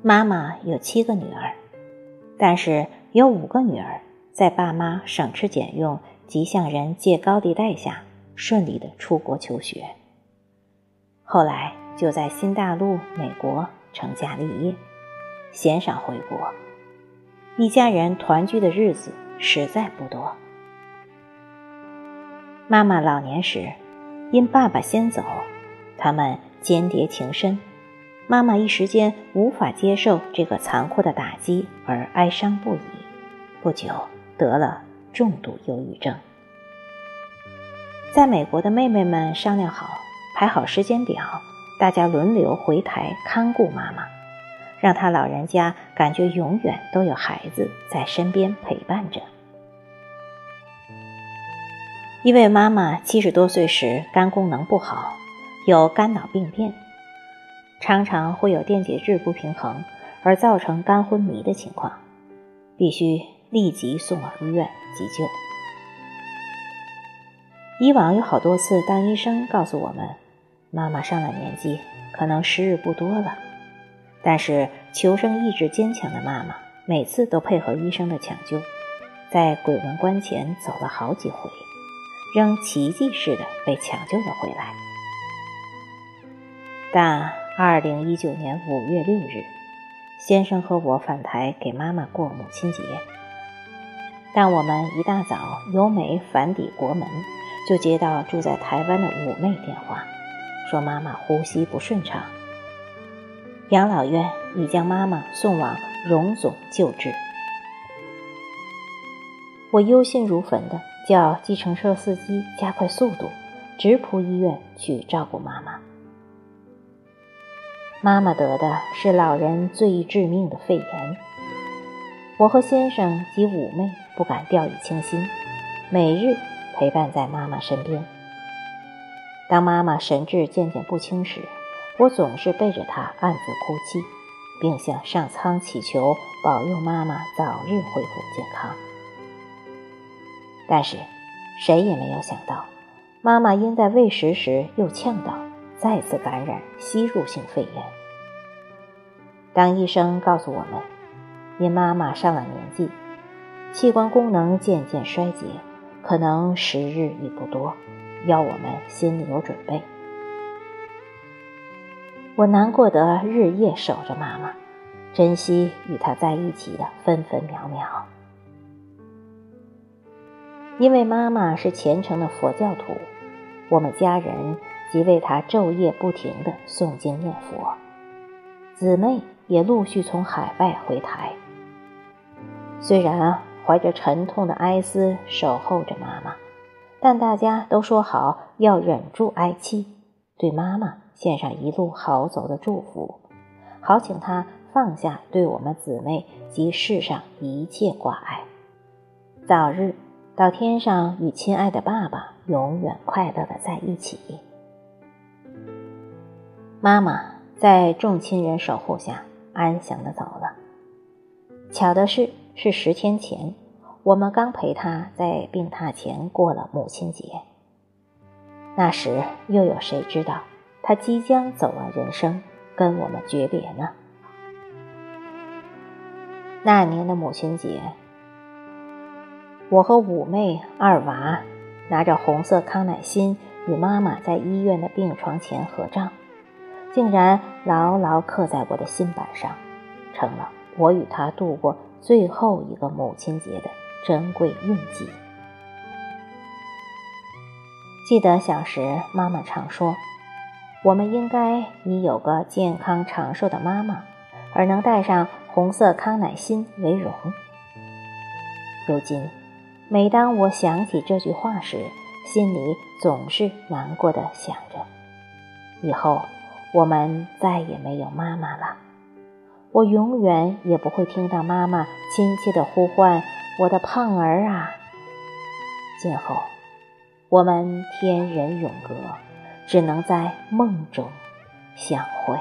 妈妈有七个女儿，但是有五个女儿在爸妈省吃俭用及向人借高利贷下，顺利的出国求学。后来就在新大陆、美国成家立业，鲜少回国，一家人团聚的日子实在不多。妈妈老年时，因爸爸先走，他们间谍情深。妈妈一时间无法接受这个残酷的打击，而哀伤不已。不久得了重度忧郁症。在美国的妹妹们商量好，排好时间表，大家轮流回台看顾妈妈，让她老人家感觉永远都有孩子在身边陪伴着。因为妈妈七十多岁时肝功能不好，有肝脑病变。常常会有电解质不平衡而造成肝昏迷的情况，必须立即送往医院急救。以往有好多次，当医生告诉我们妈妈上了年纪，可能时日不多了，但是求生意志坚强的妈妈每次都配合医生的抢救，在鬼门关前走了好几回，仍奇迹似的被抢救了回来。但。二零一九年五月六日，先生和我返台给妈妈过母亲节。但我们一大早由美返抵国门，就接到住在台湾的五妹电话，说妈妈呼吸不顺畅，养老院已将妈妈送往荣总救治。我忧心如焚的叫计程车司机加快速度，直扑医院去照顾妈妈。妈妈得的是老人最致命的肺炎，我和先生及五妹不敢掉以轻心，每日陪伴在妈妈身边。当妈妈神志渐渐不清时，我总是背着她暗自哭泣，并向上苍祈求保佑妈妈早日恢复健康。但是，谁也没有想到，妈妈因在喂食时又呛到。再次感染吸入性肺炎。当医生告诉我们，因妈妈上了年纪，器官功能渐渐衰竭，可能时日已不多，要我们心里有准备。我难过的日夜守着妈妈，珍惜与她在一起的分分秒秒。因为妈妈是虔诚的佛教徒，我们家人。即为他昼夜不停的诵经念佛，姊妹也陆续从海外回台。虽然啊怀着沉痛的哀思守候着妈妈，但大家都说好要忍住哀戚，对妈妈献上一路好走的祝福，好请她放下对我们姊妹及世上一切挂碍，早日到天上与亲爱的爸爸永远快乐的在一起。妈妈在众亲人守护下安详的走了。巧的是，是十天前，我们刚陪她在病榻前过了母亲节。那时又有谁知道，她即将走完人生，跟我们诀别呢？那年的母亲节，我和五妹、二娃拿着红色康乃馨，与妈妈在医院的病床前合照。竟然牢牢刻在我的心板上，成了我与他度过最后一个母亲节的珍贵印记。记得小时，妈妈常说：“我们应该以有个健康长寿的妈妈，而能带上红色康乃馨为荣。”如今，每当我想起这句话时，心里总是难过的想着，以后。我们再也没有妈妈了，我永远也不会听到妈妈亲切的呼唤“我的胖儿啊”。今后，我们天人永隔，只能在梦中相会。